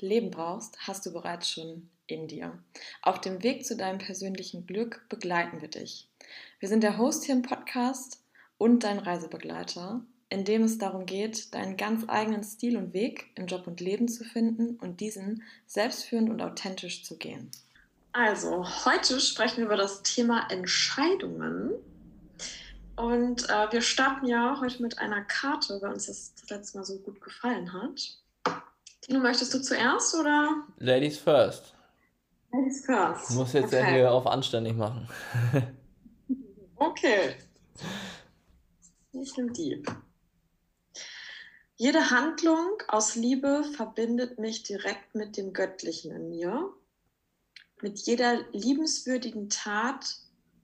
Leben brauchst, hast du bereits schon in dir. Auf dem Weg zu deinem persönlichen Glück begleiten wir dich. Wir sind der Host hier im Podcast und dein Reisebegleiter, in dem es darum geht, deinen ganz eigenen Stil und Weg im Job und Leben zu finden und diesen selbstführend und authentisch zu gehen. Also, heute sprechen wir über das Thema Entscheidungen. Und äh, wir starten ja heute mit einer Karte, weil uns das, das letzte Mal so gut gefallen hat. Tino, möchtest du zuerst oder? Ladies first. Ladies first. Muss jetzt okay. ja hier auf anständig machen. okay. Ich nehme die. Jede Handlung aus Liebe verbindet mich direkt mit dem Göttlichen in mir. Mit jeder liebenswürdigen Tat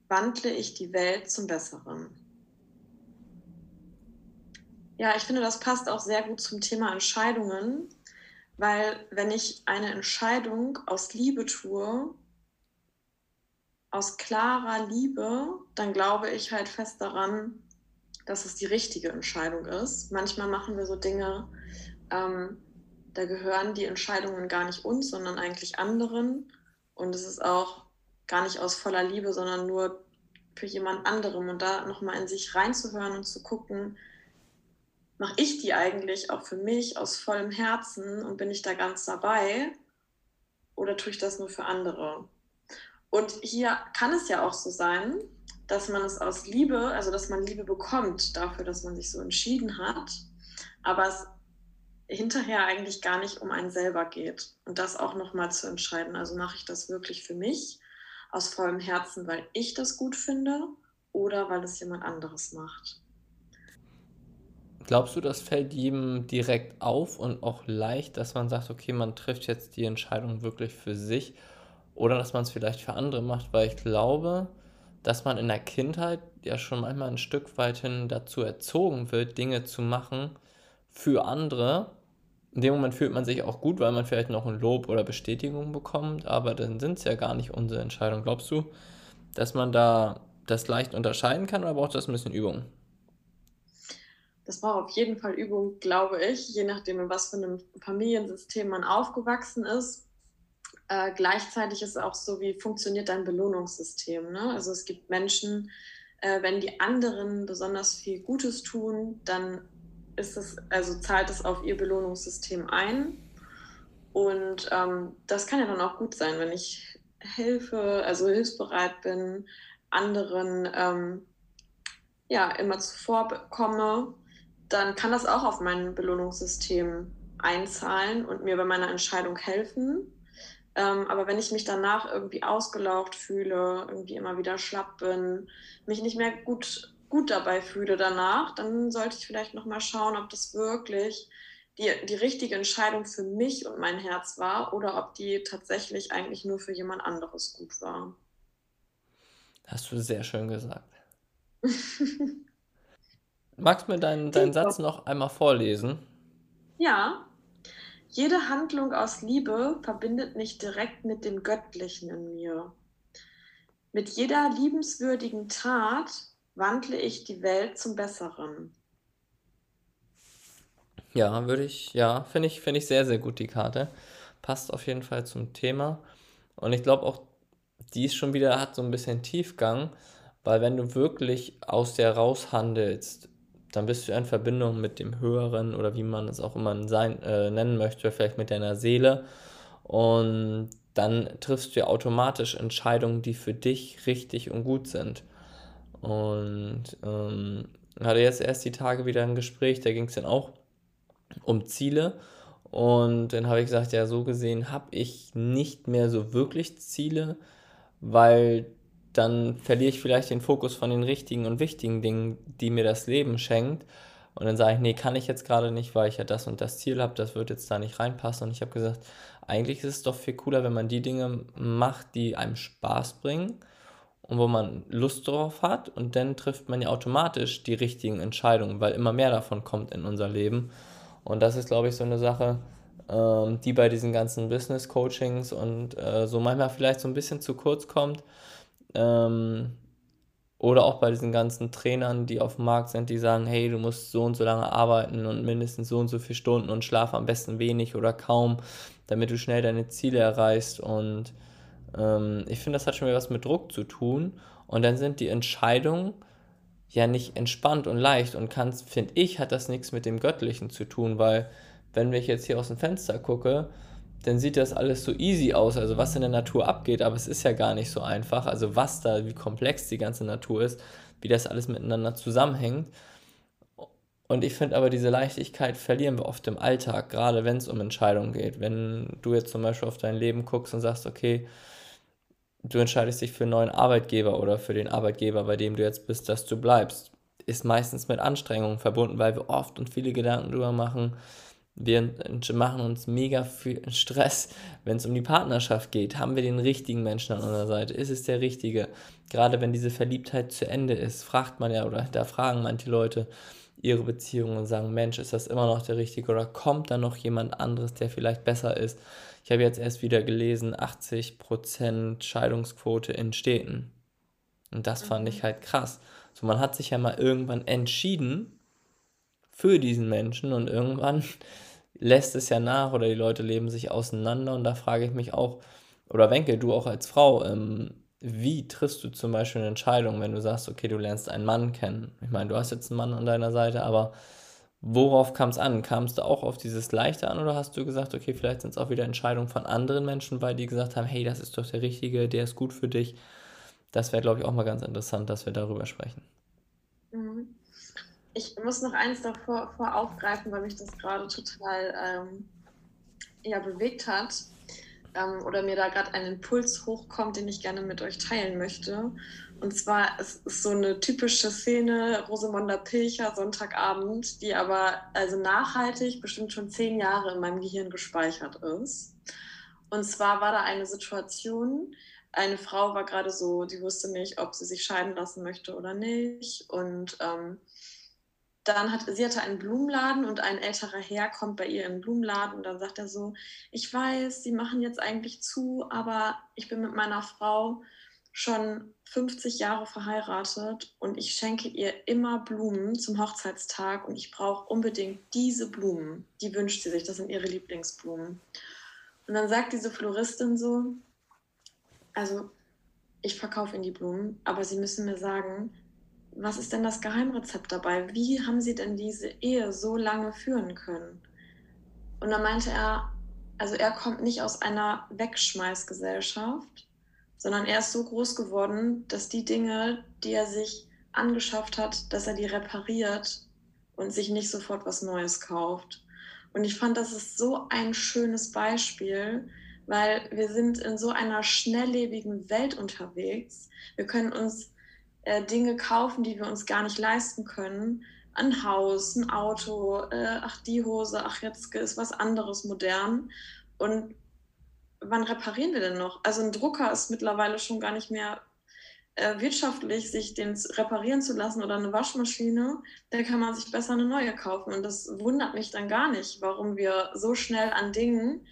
wandle ich die Welt zum Besseren. Ja, ich finde, das passt auch sehr gut zum Thema Entscheidungen, weil wenn ich eine Entscheidung aus Liebe tue, aus klarer Liebe, dann glaube ich halt fest daran, dass es die richtige Entscheidung ist. Manchmal machen wir so Dinge, ähm, da gehören die Entscheidungen gar nicht uns, sondern eigentlich anderen. Und es ist auch gar nicht aus voller Liebe, sondern nur für jemand anderem. Und da nochmal in sich reinzuhören und zu gucken, mache ich die eigentlich auch für mich aus vollem Herzen und bin ich da ganz dabei oder tue ich das nur für andere? Und hier kann es ja auch so sein, dass man es aus Liebe, also dass man Liebe bekommt dafür, dass man sich so entschieden hat, aber es hinterher eigentlich gar nicht um einen selber geht. Und das auch nochmal zu entscheiden. Also mache ich das wirklich für mich aus vollem Herzen, weil ich das gut finde oder weil es jemand anderes macht. Glaubst du, das fällt jedem direkt auf und auch leicht, dass man sagt, okay, man trifft jetzt die Entscheidung wirklich für sich oder dass man es vielleicht für andere macht? Weil ich glaube, dass man in der Kindheit ja schon manchmal ein Stück weit hin dazu erzogen wird, Dinge zu machen für andere. In dem Moment fühlt man sich auch gut, weil man vielleicht noch ein Lob oder Bestätigung bekommt, aber dann sind es ja gar nicht unsere Entscheidungen. Glaubst du, dass man da das leicht unterscheiden kann oder braucht das ein bisschen Übung? Das braucht auf jeden Fall Übung, glaube ich, je nachdem, in was für einem Familiensystem man aufgewachsen ist. Äh, gleichzeitig ist es auch so, wie funktioniert dein Belohnungssystem. Ne? Also es gibt Menschen, äh, wenn die anderen besonders viel Gutes tun, dann ist es, also zahlt es auf ihr Belohnungssystem ein. Und ähm, das kann ja dann auch gut sein, wenn ich helfe, also hilfsbereit bin, anderen ähm, ja immer zuvorkomme dann kann das auch auf mein Belohnungssystem einzahlen und mir bei meiner Entscheidung helfen. Ähm, aber wenn ich mich danach irgendwie ausgelaugt fühle, irgendwie immer wieder schlapp bin, mich nicht mehr gut, gut dabei fühle danach, dann sollte ich vielleicht nochmal schauen, ob das wirklich die, die richtige Entscheidung für mich und mein Herz war oder ob die tatsächlich eigentlich nur für jemand anderes gut war. Hast du sehr schön gesagt. Magst du mir deinen, deinen Satz noch einmal vorlesen? Ja. Jede Handlung aus Liebe verbindet mich direkt mit dem Göttlichen in mir. Mit jeder liebenswürdigen Tat wandle ich die Welt zum Besseren. Ja, würde ich, ja, finde ich, finde ich sehr, sehr gut, die Karte. Passt auf jeden Fall zum Thema. Und ich glaube auch, die ist schon wieder, hat so ein bisschen Tiefgang, weil wenn du wirklich aus der raushandelst, dann bist du in Verbindung mit dem Höheren oder wie man es auch immer sein, äh, nennen möchte, vielleicht mit deiner Seele. Und dann triffst du ja automatisch Entscheidungen, die für dich richtig und gut sind. Und ähm, hatte jetzt erst die Tage wieder ein Gespräch, da ging es dann auch um Ziele. Und dann habe ich gesagt, ja, so gesehen habe ich nicht mehr so wirklich Ziele, weil dann verliere ich vielleicht den Fokus von den richtigen und wichtigen Dingen, die mir das Leben schenkt, Und dann sage ich, nee, kann ich jetzt gerade nicht, weil ich ja das und das Ziel habe, das wird jetzt da nicht reinpassen. Und ich habe gesagt, eigentlich ist es doch viel cooler, wenn man die Dinge macht, die einem Spaß bringen und wo man Lust drauf hat. Und dann trifft man ja automatisch die richtigen Entscheidungen, weil immer mehr davon kommt in unser Leben. Und das ist, glaube ich, so eine Sache, ähm, die bei diesen ganzen Business-Coachings und äh, so manchmal vielleicht so ein bisschen zu kurz kommt. Ähm, oder auch bei diesen ganzen Trainern, die auf dem Markt sind, die sagen, hey, du musst so und so lange arbeiten und mindestens so und so viele Stunden und schlafe am besten wenig oder kaum, damit du schnell deine Ziele erreichst. Und ähm, ich finde, das hat schon wieder was mit Druck zu tun. Und dann sind die Entscheidungen ja nicht entspannt und leicht und finde ich, hat das nichts mit dem Göttlichen zu tun, weil wenn ich jetzt hier aus dem Fenster gucke, dann sieht das alles so easy aus, also was in der Natur abgeht, aber es ist ja gar nicht so einfach, also was da, wie komplex die ganze Natur ist, wie das alles miteinander zusammenhängt. Und ich finde aber, diese Leichtigkeit verlieren wir oft im Alltag, gerade wenn es um Entscheidungen geht. Wenn du jetzt zum Beispiel auf dein Leben guckst und sagst, okay, du entscheidest dich für einen neuen Arbeitgeber oder für den Arbeitgeber, bei dem du jetzt bist, dass du bleibst, ist meistens mit Anstrengungen verbunden, weil wir oft und viele Gedanken drüber machen, wir machen uns mega viel Stress, wenn es um die Partnerschaft geht. Haben wir den richtigen Menschen an unserer Seite? Ist es der richtige? Gerade wenn diese Verliebtheit zu Ende ist, fragt man ja oder da fragen manche Leute ihre Beziehungen und sagen, Mensch, ist das immer noch der richtige oder kommt da noch jemand anderes, der vielleicht besser ist? Ich habe jetzt erst wieder gelesen, 80% Scheidungsquote in Städten. Und das fand ich mhm. halt krass. So, man hat sich ja mal irgendwann entschieden, für diesen Menschen und irgendwann lässt es ja nach oder die Leute leben sich auseinander und da frage ich mich auch, oder Wenke, du auch als Frau, ähm, wie triffst du zum Beispiel eine Entscheidung, wenn du sagst, okay, du lernst einen Mann kennen? Ich meine, du hast jetzt einen Mann an deiner Seite, aber worauf kam es an? Kamst du auch auf dieses Leichte an oder hast du gesagt, okay, vielleicht sind es auch wieder Entscheidungen von anderen Menschen, weil die gesagt haben, hey, das ist doch der Richtige, der ist gut für dich? Das wäre, glaube ich, auch mal ganz interessant, dass wir darüber sprechen. Mhm ich muss noch eins davor aufgreifen, weil mich das gerade total ähm, ja, bewegt hat ähm, oder mir da gerade ein Impuls hochkommt, den ich gerne mit euch teilen möchte. Und zwar es ist so eine typische Szene, Rosamunda Pilcher, Sonntagabend, die aber also nachhaltig bestimmt schon zehn Jahre in meinem Gehirn gespeichert ist. Und zwar war da eine Situation, eine Frau war gerade so, die wusste nicht, ob sie sich scheiden lassen möchte oder nicht. Und ähm, dann hat sie hatte einen Blumenladen und ein älterer Herr kommt bei ihr in den Blumenladen und dann sagt er so, ich weiß, sie machen jetzt eigentlich zu, aber ich bin mit meiner Frau schon 50 Jahre verheiratet und ich schenke ihr immer Blumen zum Hochzeitstag und ich brauche unbedingt diese Blumen. Die wünscht sie sich, das sind ihre Lieblingsblumen. Und dann sagt diese Floristin so, also ich verkaufe Ihnen die Blumen, aber Sie müssen mir sagen, was ist denn das Geheimrezept dabei? Wie haben Sie denn diese Ehe so lange führen können? Und dann meinte er, also er kommt nicht aus einer Wegschmeißgesellschaft, sondern er ist so groß geworden, dass die Dinge, die er sich angeschafft hat, dass er die repariert und sich nicht sofort was Neues kauft. Und ich fand, das ist so ein schönes Beispiel, weil wir sind in so einer schnelllebigen Welt unterwegs. Wir können uns äh, Dinge kaufen, die wir uns gar nicht leisten können. Ein Haus, ein Auto, äh, ach die Hose, ach jetzt ist was anderes modern. Und wann reparieren wir denn noch? Also ein Drucker ist mittlerweile schon gar nicht mehr äh, wirtschaftlich, sich den reparieren zu lassen oder eine Waschmaschine, da kann man sich besser eine neue kaufen. Und das wundert mich dann gar nicht, warum wir so schnell an Dingen,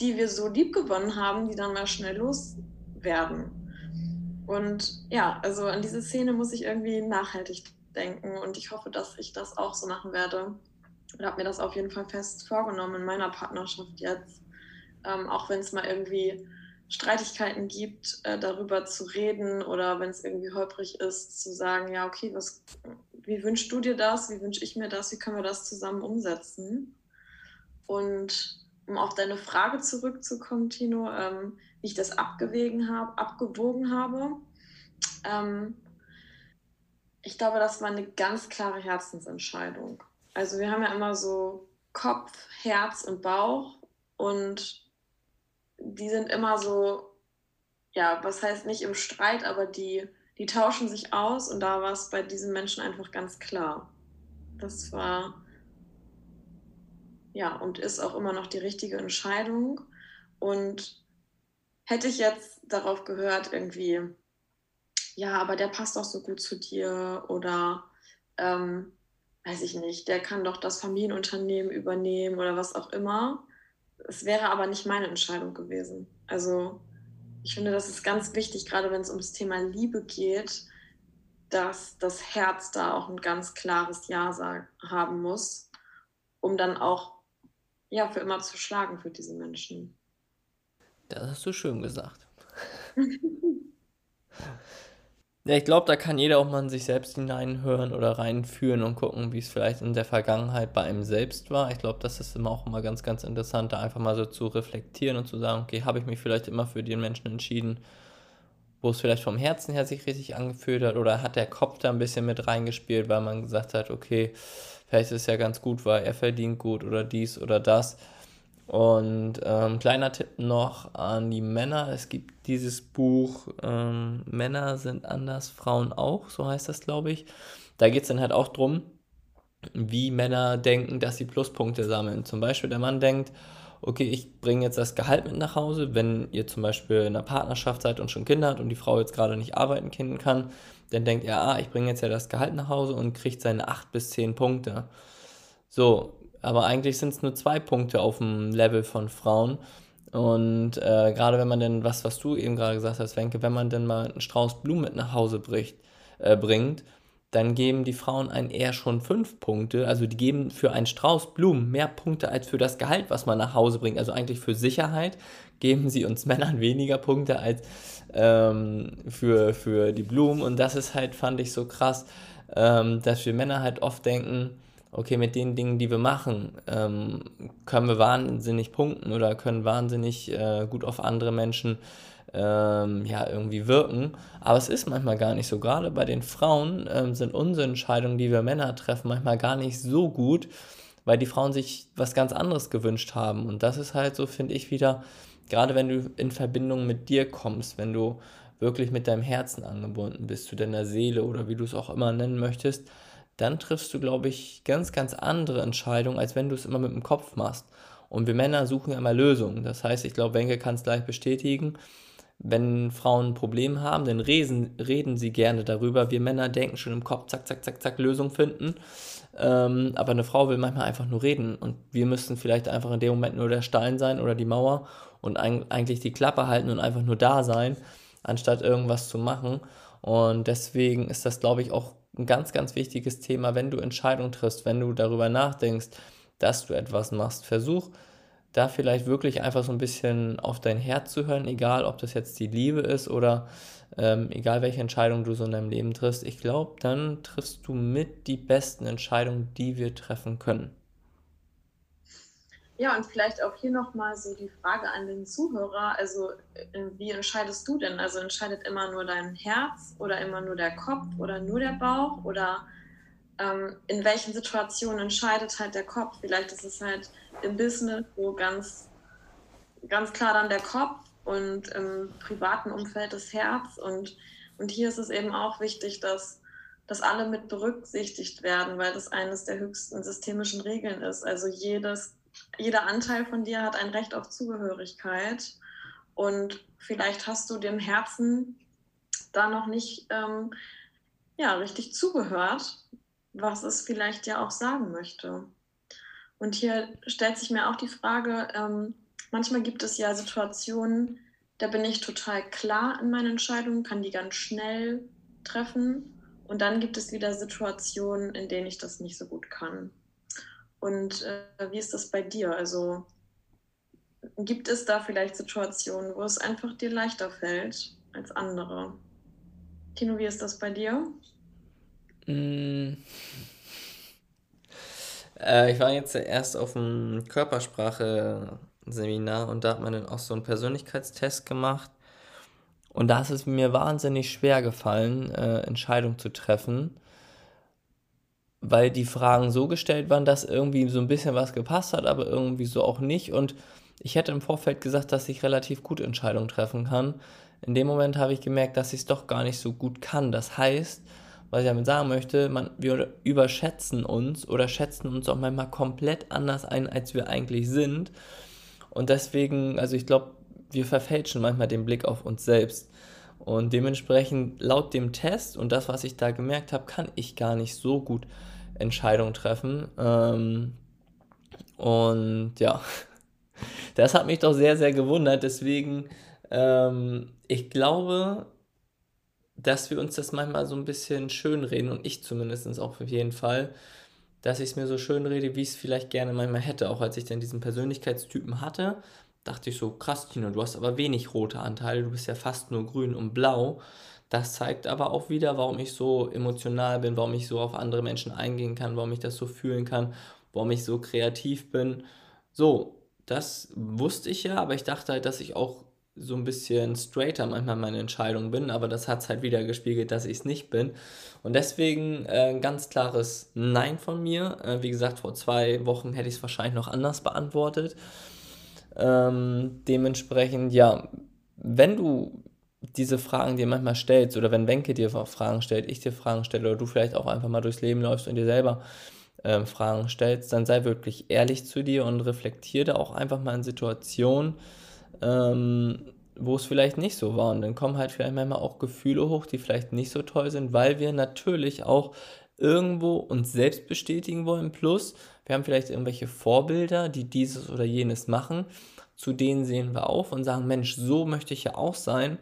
die wir so lieb gewonnen haben, die dann mal schnell loswerden. Und ja, also an diese Szene muss ich irgendwie nachhaltig denken und ich hoffe, dass ich das auch so machen werde. Und habe mir das auf jeden Fall fest vorgenommen in meiner Partnerschaft jetzt. Ähm, auch wenn es mal irgendwie Streitigkeiten gibt, äh, darüber zu reden oder wenn es irgendwie holprig ist, zu sagen, ja, okay, was, wie wünschst du dir das? Wie wünsche ich mir das? Wie können wir das zusammen umsetzen? Und um auf deine Frage zurückzukommen, Tino, ähm, wie ich das abgewägen habe, abgewogen habe. Ähm, ich glaube, das war eine ganz klare Herzensentscheidung. Also wir haben ja immer so Kopf, Herz und Bauch und die sind immer so, ja, was heißt nicht im Streit, aber die, die tauschen sich aus und da war es bei diesen Menschen einfach ganz klar. Das war ja und ist auch immer noch die richtige Entscheidung. Und hätte ich jetzt darauf gehört, irgendwie, ja, aber der passt doch so gut zu dir oder ähm, weiß ich nicht, der kann doch das Familienunternehmen übernehmen oder was auch immer. Es wäre aber nicht meine Entscheidung gewesen. Also ich finde, das ist ganz wichtig, gerade wenn es um das Thema Liebe geht, dass das Herz da auch ein ganz klares Ja haben muss, um dann auch ja für immer zu schlagen für diese Menschen. Das hast du schön gesagt. Ja, ich glaube, da kann jeder auch mal in sich selbst hineinhören oder reinführen und gucken, wie es vielleicht in der Vergangenheit bei einem selbst war. Ich glaube, das ist immer auch immer ganz, ganz interessant, da einfach mal so zu reflektieren und zu sagen, okay, habe ich mich vielleicht immer für den Menschen entschieden, wo es vielleicht vom Herzen her sich richtig angefühlt hat oder hat der Kopf da ein bisschen mit reingespielt, weil man gesagt hat, okay, vielleicht ist es ja ganz gut, weil er verdient gut oder dies oder das. Und ähm, kleiner Tipp noch an die Männer. Es gibt dieses Buch ähm, Männer sind anders, Frauen auch, so heißt das, glaube ich. Da geht es dann halt auch drum, wie Männer denken, dass sie Pluspunkte sammeln. Zum Beispiel der Mann denkt, okay, ich bringe jetzt das Gehalt mit nach Hause. Wenn ihr zum Beispiel in einer Partnerschaft seid und schon Kinder habt und die Frau jetzt gerade nicht arbeiten können kann, dann denkt er, ah, ich bringe jetzt ja das Gehalt nach Hause und kriegt seine 8 bis 10 Punkte. So, aber eigentlich sind es nur zwei Punkte auf dem Level von Frauen. Und äh, gerade wenn man denn, was, was du eben gerade gesagt hast, Wenke, wenn man denn mal einen Strauß Blumen mit nach Hause bricht, äh, bringt, dann geben die Frauen einen eher schon fünf Punkte. Also die geben für einen Strauß Blumen mehr Punkte als für das Gehalt, was man nach Hause bringt. Also eigentlich für Sicherheit geben sie uns Männern weniger Punkte als ähm, für, für die Blumen. Und das ist halt, fand ich so krass, ähm, dass wir Männer halt oft denken, okay, mit den Dingen, die wir machen, ähm, können wir wahnsinnig punkten oder können wahnsinnig äh, gut auf andere Menschen ähm, ja, irgendwie wirken. Aber es ist manchmal gar nicht so. Gerade bei den Frauen ähm, sind unsere Entscheidungen, die wir Männer treffen, manchmal gar nicht so gut, weil die Frauen sich was ganz anderes gewünscht haben. Und das ist halt so, finde ich, wieder, gerade wenn du in Verbindung mit dir kommst, wenn du wirklich mit deinem Herzen angebunden bist, zu deiner Seele oder wie du es auch immer nennen möchtest, dann triffst du, glaube ich, ganz, ganz andere Entscheidungen, als wenn du es immer mit dem Kopf machst. Und wir Männer suchen immer Lösungen. Das heißt, ich glaube, Wenke kann es gleich bestätigen. Wenn Frauen ein Problem haben, dann reden, reden sie gerne darüber. Wir Männer denken schon im Kopf, zack, zack, zack, zack, Lösung finden. Ähm, aber eine Frau will manchmal einfach nur reden. Und wir müssten vielleicht einfach in dem Moment nur der Stein sein oder die Mauer und ein, eigentlich die Klappe halten und einfach nur da sein, anstatt irgendwas zu machen. Und deswegen ist das, glaube ich, auch ein ganz, ganz wichtiges Thema, wenn du Entscheidungen triffst, wenn du darüber nachdenkst, dass du etwas machst. Versuch da vielleicht wirklich einfach so ein bisschen auf dein Herz zu hören, egal ob das jetzt die Liebe ist oder ähm, egal welche Entscheidung du so in deinem Leben triffst. Ich glaube, dann triffst du mit die besten Entscheidungen, die wir treffen können. Ja, und vielleicht auch hier nochmal so die Frage an den Zuhörer. Also, äh, wie entscheidest du denn? Also, entscheidet immer nur dein Herz oder immer nur der Kopf oder nur der Bauch? Oder ähm, in welchen Situationen entscheidet halt der Kopf? Vielleicht ist es halt im Business so ganz, ganz klar dann der Kopf und im privaten Umfeld das Herz. Und, und hier ist es eben auch wichtig, dass dass alle mit berücksichtigt werden, weil das eines der höchsten systemischen Regeln ist. Also jedes jeder Anteil von dir hat ein Recht auf Zugehörigkeit. Und vielleicht hast du dem Herzen da noch nicht ähm, ja, richtig zugehört, was es vielleicht ja auch sagen möchte. Und hier stellt sich mir auch die Frage, ähm, manchmal gibt es ja Situationen, da bin ich total klar in meinen Entscheidungen, kann die ganz schnell treffen. Und dann gibt es wieder Situationen, in denen ich das nicht so gut kann. Und äh, wie ist das bei dir? Also gibt es da vielleicht Situationen, wo es einfach dir leichter fällt als andere? Tino, wie ist das bei dir? Mm. Äh, ich war jetzt erst auf einem Körpersprache-Seminar und da hat man dann auch so einen Persönlichkeitstest gemacht. Und da ist es mir wahnsinnig schwer gefallen, äh, Entscheidungen zu treffen weil die Fragen so gestellt waren, dass irgendwie so ein bisschen was gepasst hat, aber irgendwie so auch nicht. Und ich hätte im Vorfeld gesagt, dass ich relativ gut Entscheidungen treffen kann. In dem Moment habe ich gemerkt, dass ich es doch gar nicht so gut kann. Das heißt, was ich damit sagen möchte, man, wir überschätzen uns oder schätzen uns auch manchmal komplett anders ein, als wir eigentlich sind. Und deswegen, also ich glaube, wir verfälschen manchmal den Blick auf uns selbst. Und dementsprechend, laut dem Test und das, was ich da gemerkt habe, kann ich gar nicht so gut Entscheidungen treffen. Ähm, und ja, das hat mich doch sehr, sehr gewundert. Deswegen, ähm, ich glaube, dass wir uns das manchmal so ein bisschen schönreden und ich zumindest auch auf jeden Fall, dass ich es mir so schön rede, wie ich es vielleicht gerne manchmal hätte. Auch als ich dann diesen Persönlichkeitstypen hatte, dachte ich so, krass, Tino, du hast aber wenig rote Anteile, du bist ja fast nur grün und blau. Das zeigt aber auch wieder, warum ich so emotional bin, warum ich so auf andere Menschen eingehen kann, warum ich das so fühlen kann, warum ich so kreativ bin. So, das wusste ich ja, aber ich dachte halt, dass ich auch so ein bisschen straighter manchmal meine Entscheidung bin, aber das hat es halt wieder gespiegelt, dass ich es nicht bin. Und deswegen äh, ein ganz klares Nein von mir. Äh, wie gesagt, vor zwei Wochen hätte ich es wahrscheinlich noch anders beantwortet. Ähm, dementsprechend, ja, wenn du diese Fragen dir manchmal stellst oder wenn Wenke dir Fragen stellt, ich dir Fragen stelle oder du vielleicht auch einfach mal durchs Leben läufst und dir selber ähm, Fragen stellst, dann sei wirklich ehrlich zu dir und reflektiere auch einfach mal in Situationen, ähm, wo es vielleicht nicht so war. Und dann kommen halt vielleicht manchmal auch Gefühle hoch, die vielleicht nicht so toll sind, weil wir natürlich auch irgendwo uns selbst bestätigen wollen. Plus, wir haben vielleicht irgendwelche Vorbilder, die dieses oder jenes machen. Zu denen sehen wir auf und sagen, Mensch, so möchte ich ja auch sein.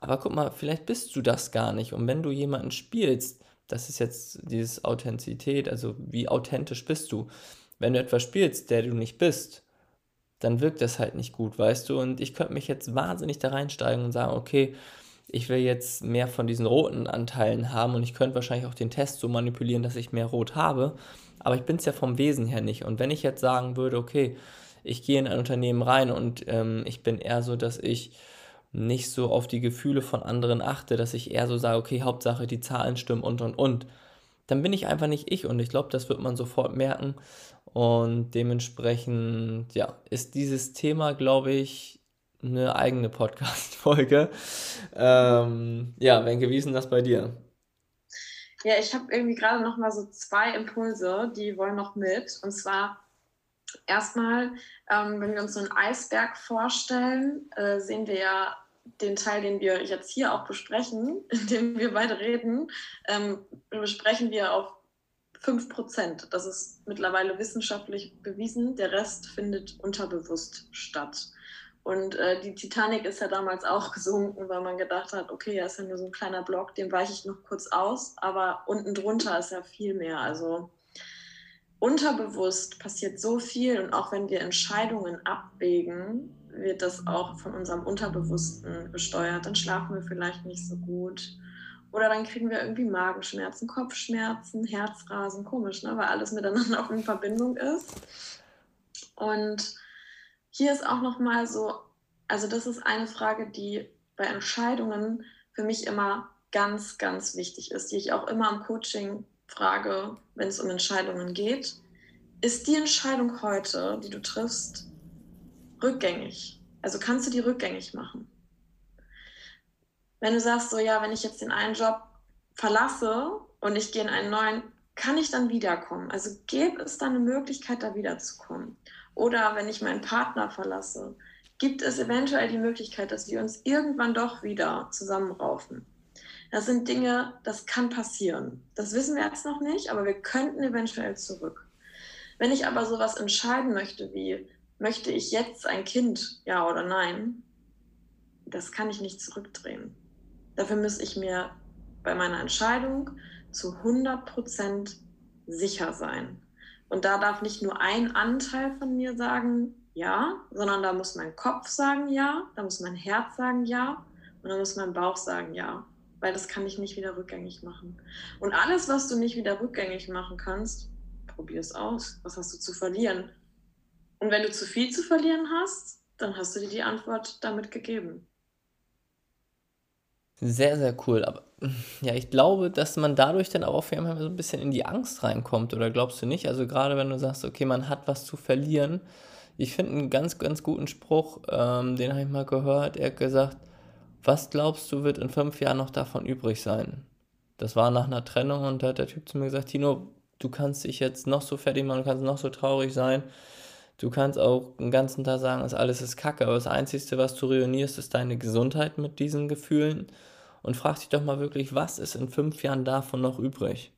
Aber guck mal, vielleicht bist du das gar nicht. Und wenn du jemanden spielst, das ist jetzt dieses Authentizität, also wie authentisch bist du. Wenn du etwas spielst, der du nicht bist, dann wirkt das halt nicht gut, weißt du? Und ich könnte mich jetzt wahnsinnig da reinsteigen und sagen, okay, ich will jetzt mehr von diesen roten Anteilen haben und ich könnte wahrscheinlich auch den Test so manipulieren, dass ich mehr rot habe, aber ich bin es ja vom Wesen her nicht. Und wenn ich jetzt sagen würde, okay, ich gehe in ein Unternehmen rein und ähm, ich bin eher so, dass ich nicht so auf die Gefühle von anderen achte, dass ich eher so sage, okay, Hauptsache die Zahlen stimmen und und und, dann bin ich einfach nicht ich und ich glaube, das wird man sofort merken und dementsprechend, ja, ist dieses Thema, glaube ich, eine eigene Podcast-Folge. Ähm, ja, Wenke, wie ist denn das bei dir? Ja, ich habe irgendwie gerade noch mal so zwei Impulse, die wollen noch mit. Und zwar erstmal, ähm, wenn wir uns so einen Eisberg vorstellen, äh, sehen wir ja den Teil, den wir jetzt hier auch besprechen, in dem wir beide reden, ähm, besprechen wir auf 5 Prozent. Das ist mittlerweile wissenschaftlich bewiesen. Der Rest findet unterbewusst statt. Und äh, die Titanic ist ja damals auch gesunken, weil man gedacht hat, okay, ja, ist ja nur so ein kleiner Block, den weiche ich noch kurz aus, aber unten drunter ist ja viel mehr. Also unterbewusst passiert so viel und auch wenn wir Entscheidungen abwägen, wird das auch von unserem Unterbewussten gesteuert. Dann schlafen wir vielleicht nicht so gut. Oder dann kriegen wir irgendwie Magenschmerzen, Kopfschmerzen, Herzrasen, komisch, ne? weil alles miteinander auch in Verbindung ist. Und hier ist auch nochmal so, also das ist eine Frage, die bei Entscheidungen für mich immer ganz, ganz wichtig ist, die ich auch immer im Coaching frage, wenn es um Entscheidungen geht. Ist die Entscheidung heute, die du triffst, rückgängig? Also kannst du die rückgängig machen? Wenn du sagst, so ja, wenn ich jetzt den einen Job verlasse und ich gehe in einen neuen, kann ich dann wiederkommen? Also gäbe es dann eine Möglichkeit, da wiederzukommen? Oder wenn ich meinen Partner verlasse, gibt es eventuell die Möglichkeit, dass wir uns irgendwann doch wieder zusammenraufen? Das sind Dinge, das kann passieren. Das wissen wir jetzt noch nicht, aber wir könnten eventuell zurück. Wenn ich aber sowas entscheiden möchte, wie möchte ich jetzt ein Kind, ja oder nein, das kann ich nicht zurückdrehen. Dafür muss ich mir bei meiner Entscheidung zu 100 Prozent sicher sein. Und da darf nicht nur ein Anteil von mir sagen ja, sondern da muss mein Kopf sagen ja, da muss mein Herz sagen ja und da muss mein Bauch sagen ja, weil das kann ich nicht wieder rückgängig machen. Und alles, was du nicht wieder rückgängig machen kannst, probier es aus. Was hast du zu verlieren? Und wenn du zu viel zu verlieren hast, dann hast du dir die Antwort damit gegeben. Sehr, sehr cool. Aber ja, ich glaube, dass man dadurch dann auch auf jeden Fall so ein bisschen in die Angst reinkommt, oder glaubst du nicht? Also gerade wenn du sagst, okay, man hat was zu verlieren. Ich finde einen ganz, ganz guten Spruch, ähm, den habe ich mal gehört. Er hat gesagt, was glaubst du, wird in fünf Jahren noch davon übrig sein? Das war nach einer Trennung und da hat der Typ zu mir gesagt, Tino, du kannst dich jetzt noch so fertig machen, du kannst noch so traurig sein. Du kannst auch den ganzen Tag sagen, dass alles ist kacke, aber das Einzige, was du ruinierst, ist deine Gesundheit mit diesen Gefühlen. Und frag dich doch mal wirklich, was ist in fünf Jahren davon noch übrig?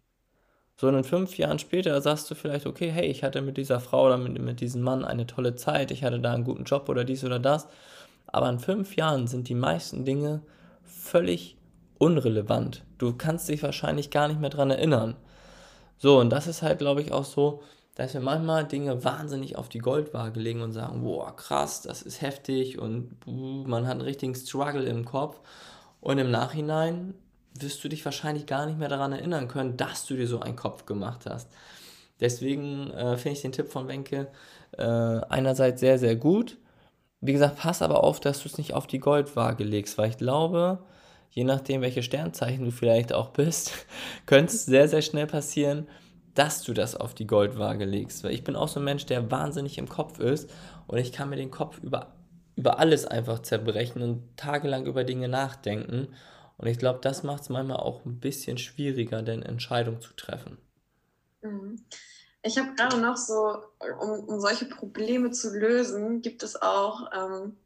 So in fünf Jahren später sagst du vielleicht, okay, hey, ich hatte mit dieser Frau oder mit, mit diesem Mann eine tolle Zeit, ich hatte da einen guten Job oder dies oder das. Aber in fünf Jahren sind die meisten Dinge völlig unrelevant. Du kannst dich wahrscheinlich gar nicht mehr dran erinnern. So, und das ist halt, glaube ich, auch so, dass wir manchmal Dinge wahnsinnig auf die Goldwaage legen und sagen, boah, krass, das ist heftig und man hat einen richtigen Struggle im Kopf. Und im Nachhinein wirst du dich wahrscheinlich gar nicht mehr daran erinnern können, dass du dir so einen Kopf gemacht hast. Deswegen äh, finde ich den Tipp von Wenke äh, einerseits sehr, sehr gut. Wie gesagt, pass aber auf, dass du es nicht auf die Goldwaage legst, weil ich glaube, je nachdem, welche Sternzeichen du vielleicht auch bist, könnte es sehr, sehr schnell passieren, dass du das auf die Goldwaage legst. Weil ich bin auch so ein Mensch, der wahnsinnig im Kopf ist und ich kann mir den Kopf über, über alles einfach zerbrechen und tagelang über Dinge nachdenken. Und ich glaube, das macht es manchmal auch ein bisschen schwieriger, denn Entscheidungen zu treffen. Mhm. Ich habe gerade noch so, um, um, solche Probleme zu lösen, gibt es auch ähm,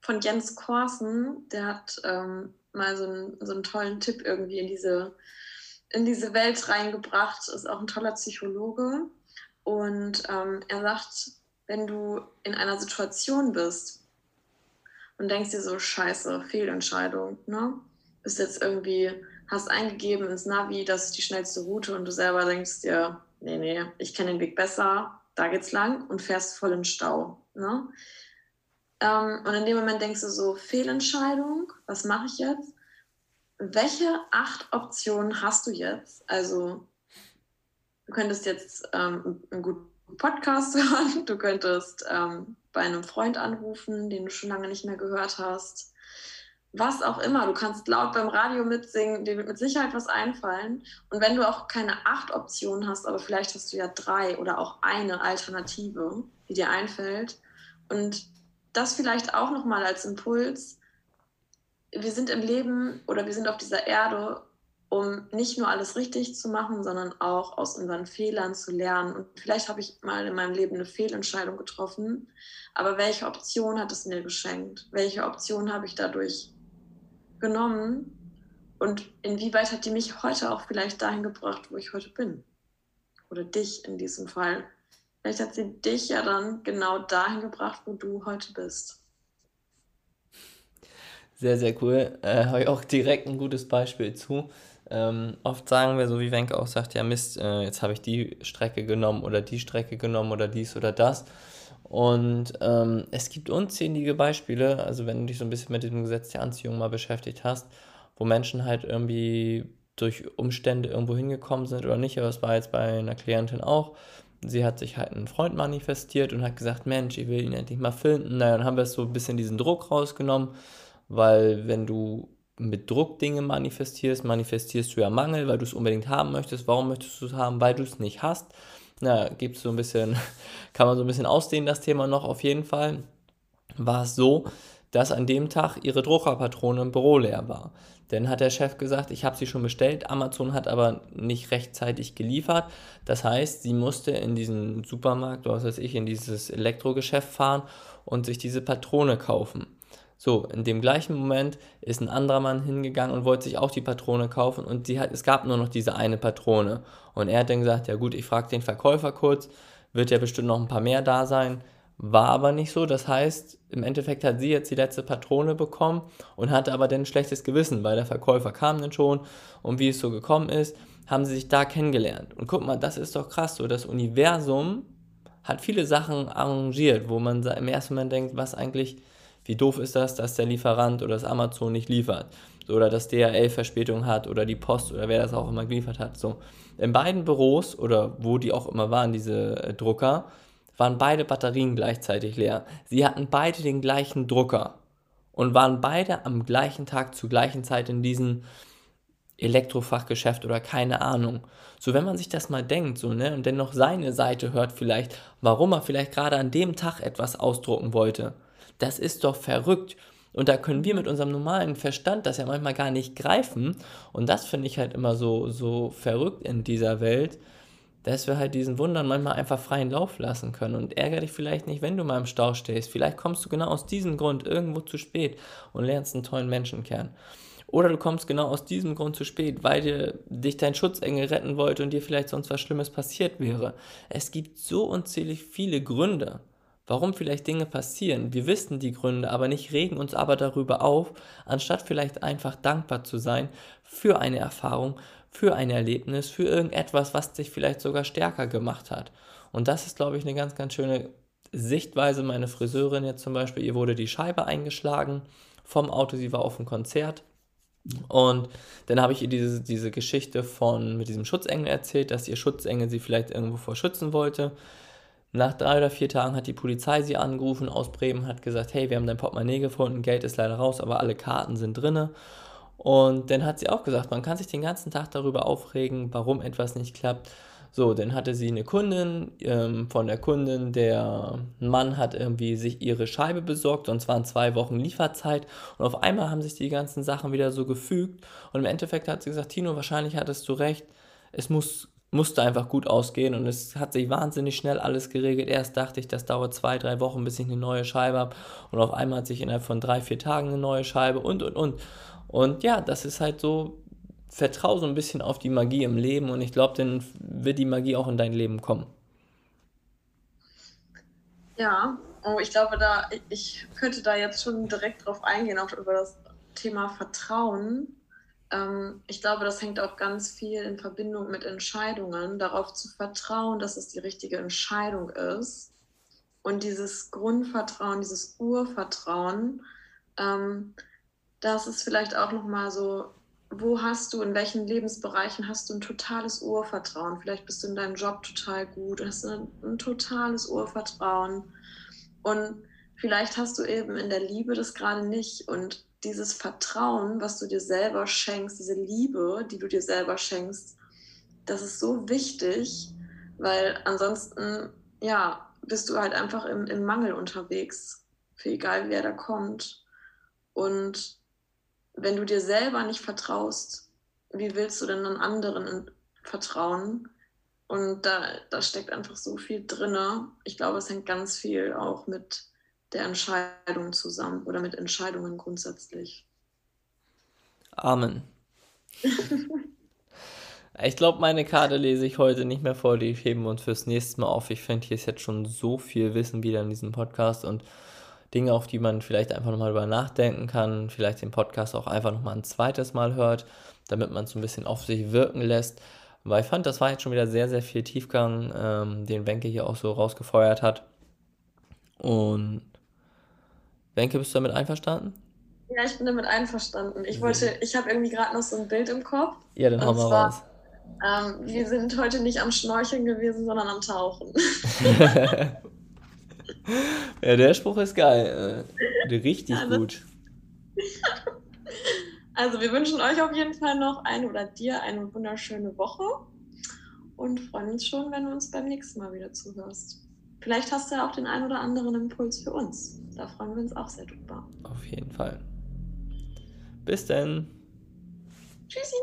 von Jens Korsen, der hat ähm, mal so einen, so einen tollen Tipp irgendwie in diese in diese Welt reingebracht, ist auch ein toller Psychologe. Und ähm, er sagt, wenn du in einer Situation bist und denkst dir so, scheiße, Fehlentscheidung, ne? Bist jetzt irgendwie, hast eingegeben ins Navi, das ist die schnellste Route und du selber denkst dir, nee, nee, ich kenne den Weg besser, da geht's lang und fährst voll im Stau, ne? Ähm, und in dem Moment denkst du so, Fehlentscheidung, was mache ich jetzt? Welche acht Optionen hast du jetzt? Also, du könntest jetzt ähm, einen guten Podcast hören, du könntest ähm, bei einem Freund anrufen, den du schon lange nicht mehr gehört hast. Was auch immer, du kannst laut beim Radio mitsingen, dir wird mit Sicherheit was einfallen. Und wenn du auch keine acht Optionen hast, aber vielleicht hast du ja drei oder auch eine Alternative, die dir einfällt. Und das vielleicht auch nochmal als Impuls, wir sind im Leben oder wir sind auf dieser Erde, um nicht nur alles richtig zu machen, sondern auch aus unseren Fehlern zu lernen. Und vielleicht habe ich mal in meinem Leben eine Fehlentscheidung getroffen, aber welche Option hat es mir geschenkt? Welche Option habe ich dadurch genommen? Und inwieweit hat die mich heute auch vielleicht dahin gebracht, wo ich heute bin? Oder dich in diesem Fall. Vielleicht hat sie dich ja dann genau dahin gebracht, wo du heute bist. Sehr, sehr cool. Äh, Habe ich auch direkt ein gutes Beispiel zu. Ähm, oft sagen wir, so wie Wenke auch sagt, ja Mist, äh, jetzt habe ich die Strecke genommen oder die Strecke genommen oder dies oder das. Und ähm, es gibt unzählige Beispiele, also wenn du dich so ein bisschen mit dem Gesetz der Anziehung mal beschäftigt hast, wo Menschen halt irgendwie durch Umstände irgendwo hingekommen sind oder nicht, aber es war jetzt bei einer Klientin auch. Sie hat sich halt einen Freund manifestiert und hat gesagt, Mensch, ich will ihn endlich mal finden. Naja, dann haben wir so ein bisschen diesen Druck rausgenommen weil wenn du mit Druck Dinge manifestierst, manifestierst du ja Mangel, weil du es unbedingt haben möchtest. Warum möchtest du es haben? Weil du es nicht hast. Na, gibt so ein bisschen, kann man so ein bisschen ausdehnen, das Thema noch auf jeden Fall. War es so, dass an dem Tag ihre Druckerpatrone im Büro leer war. Denn hat der Chef gesagt, ich habe sie schon bestellt, Amazon hat aber nicht rechtzeitig geliefert. Das heißt, sie musste in diesen Supermarkt, was weiß ich, in dieses Elektrogeschäft fahren und sich diese Patrone kaufen. So, in dem gleichen Moment ist ein anderer Mann hingegangen und wollte sich auch die Patrone kaufen und die hat, es gab nur noch diese eine Patrone. Und er hat dann gesagt, ja gut, ich frage den Verkäufer kurz, wird ja bestimmt noch ein paar mehr da sein. War aber nicht so. Das heißt, im Endeffekt hat sie jetzt die letzte Patrone bekommen und hatte aber dann ein schlechtes Gewissen, weil der Verkäufer kam dann schon und wie es so gekommen ist, haben sie sich da kennengelernt. Und guck mal, das ist doch krass so. Das Universum hat viele Sachen arrangiert, wo man im ersten Moment denkt, was eigentlich wie doof ist das, dass der Lieferant oder das Amazon nicht liefert? Oder dass DHL Verspätung hat oder die Post oder wer das auch immer geliefert hat. So. In beiden Büros oder wo die auch immer waren, diese äh, Drucker, waren beide Batterien gleichzeitig leer. Sie hatten beide den gleichen Drucker und waren beide am gleichen Tag zur gleichen Zeit in diesem Elektrofachgeschäft oder keine Ahnung. So, wenn man sich das mal denkt, so, ne, und dann noch seine Seite hört vielleicht, warum er vielleicht gerade an dem Tag etwas ausdrucken wollte, das ist doch verrückt. Und da können wir mit unserem normalen Verstand das ja manchmal gar nicht greifen. Und das finde ich halt immer so, so verrückt in dieser Welt, dass wir halt diesen Wundern manchmal einfach freien Lauf lassen können. Und ärgere dich vielleicht nicht, wenn du mal im Stau stehst. Vielleicht kommst du genau aus diesem Grund irgendwo zu spät und lernst einen tollen Menschen kennen. Oder du kommst genau aus diesem Grund zu spät, weil dir, dich dein Schutzengel retten wollte und dir vielleicht sonst was Schlimmes passiert wäre. Es gibt so unzählig viele Gründe, warum vielleicht Dinge passieren. Wir wissen die Gründe, aber nicht regen uns aber darüber auf, anstatt vielleicht einfach dankbar zu sein für eine Erfahrung, für ein Erlebnis, für irgendetwas, was dich vielleicht sogar stärker gemacht hat. Und das ist, glaube ich, eine ganz, ganz schöne Sichtweise. Meine Friseurin jetzt zum Beispiel, ihr wurde die Scheibe eingeschlagen vom Auto, sie war auf dem Konzert. Und dann habe ich ihr diese, diese Geschichte von mit diesem Schutzengel erzählt, dass ihr Schutzengel sie vielleicht irgendwo vor schützen wollte. Nach drei oder vier Tagen hat die Polizei sie angerufen aus Bremen, hat gesagt, hey, wir haben dein Portemonnaie gefunden, Geld ist leider raus, aber alle Karten sind drinne. Und dann hat sie auch gesagt, man kann sich den ganzen Tag darüber aufregen, warum etwas nicht klappt. So, dann hatte sie eine Kundin, ähm, von der Kundin, der Mann hat irgendwie sich ihre Scheibe besorgt und zwar in zwei Wochen Lieferzeit und auf einmal haben sich die ganzen Sachen wieder so gefügt und im Endeffekt hat sie gesagt, Tino, wahrscheinlich hattest du recht, es muss musste einfach gut ausgehen und es hat sich wahnsinnig schnell alles geregelt. Erst dachte ich, das dauert zwei, drei Wochen, bis ich eine neue Scheibe habe und auf einmal hat sich innerhalb von drei, vier Tagen eine neue Scheibe und, und, und. Und ja, das ist halt so, vertrau so ein bisschen auf die Magie im Leben und ich glaube, dann wird die Magie auch in dein Leben kommen. Ja, oh, ich glaube, da, ich könnte da jetzt schon direkt drauf eingehen, auch über das Thema Vertrauen ich glaube, das hängt auch ganz viel in Verbindung mit Entscheidungen, darauf zu vertrauen, dass es die richtige Entscheidung ist. Und dieses Grundvertrauen, dieses Urvertrauen, ähm, das ist vielleicht auch nochmal so, wo hast du, in welchen Lebensbereichen hast du ein totales Urvertrauen? Vielleicht bist du in deinem Job total gut, hast ein, ein totales Urvertrauen. Und vielleicht hast du eben in der Liebe das gerade nicht. Und dieses Vertrauen, was du dir selber schenkst, diese Liebe, die du dir selber schenkst, das ist so wichtig, weil ansonsten, ja, bist du halt einfach im, im Mangel unterwegs, für egal wer da kommt. Und wenn du dir selber nicht vertraust, wie willst du denn dann anderen vertrauen? Und da, da steckt einfach so viel drin. Ich glaube, es hängt ganz viel auch mit der Entscheidung zusammen oder mit Entscheidungen grundsätzlich. Amen. ich glaube, meine Karte lese ich heute nicht mehr vor, die heben wir uns fürs nächste Mal auf. Ich finde, hier ist jetzt schon so viel Wissen wieder in diesem Podcast und Dinge, auf die man vielleicht einfach nochmal drüber nachdenken kann, vielleicht den Podcast auch einfach nochmal ein zweites Mal hört, damit man es so ein bisschen auf sich wirken lässt. Weil ich fand, das war jetzt schon wieder sehr, sehr viel Tiefgang, ähm, den Wenke hier auch so rausgefeuert hat. Und Wenke, bist du damit einverstanden? Ja, ich bin damit einverstanden. Ich wollte, ich habe irgendwie gerade noch so ein Bild im Kopf. Ja, dann hauen wir raus. Ähm, wir sind heute nicht am Schnorcheln gewesen, sondern am Tauchen. ja, der Spruch ist geil. Äh, richtig also, gut. Also, wir wünschen euch auf jeden Fall noch eine oder dir eine wunderschöne Woche und freuen uns schon, wenn du uns beim nächsten Mal wieder zuhörst. Vielleicht hast du ja auch den einen oder anderen Impuls für uns. Da freuen wir uns auch sehr drüber. Auf jeden Fall. Bis dann. Tschüssi.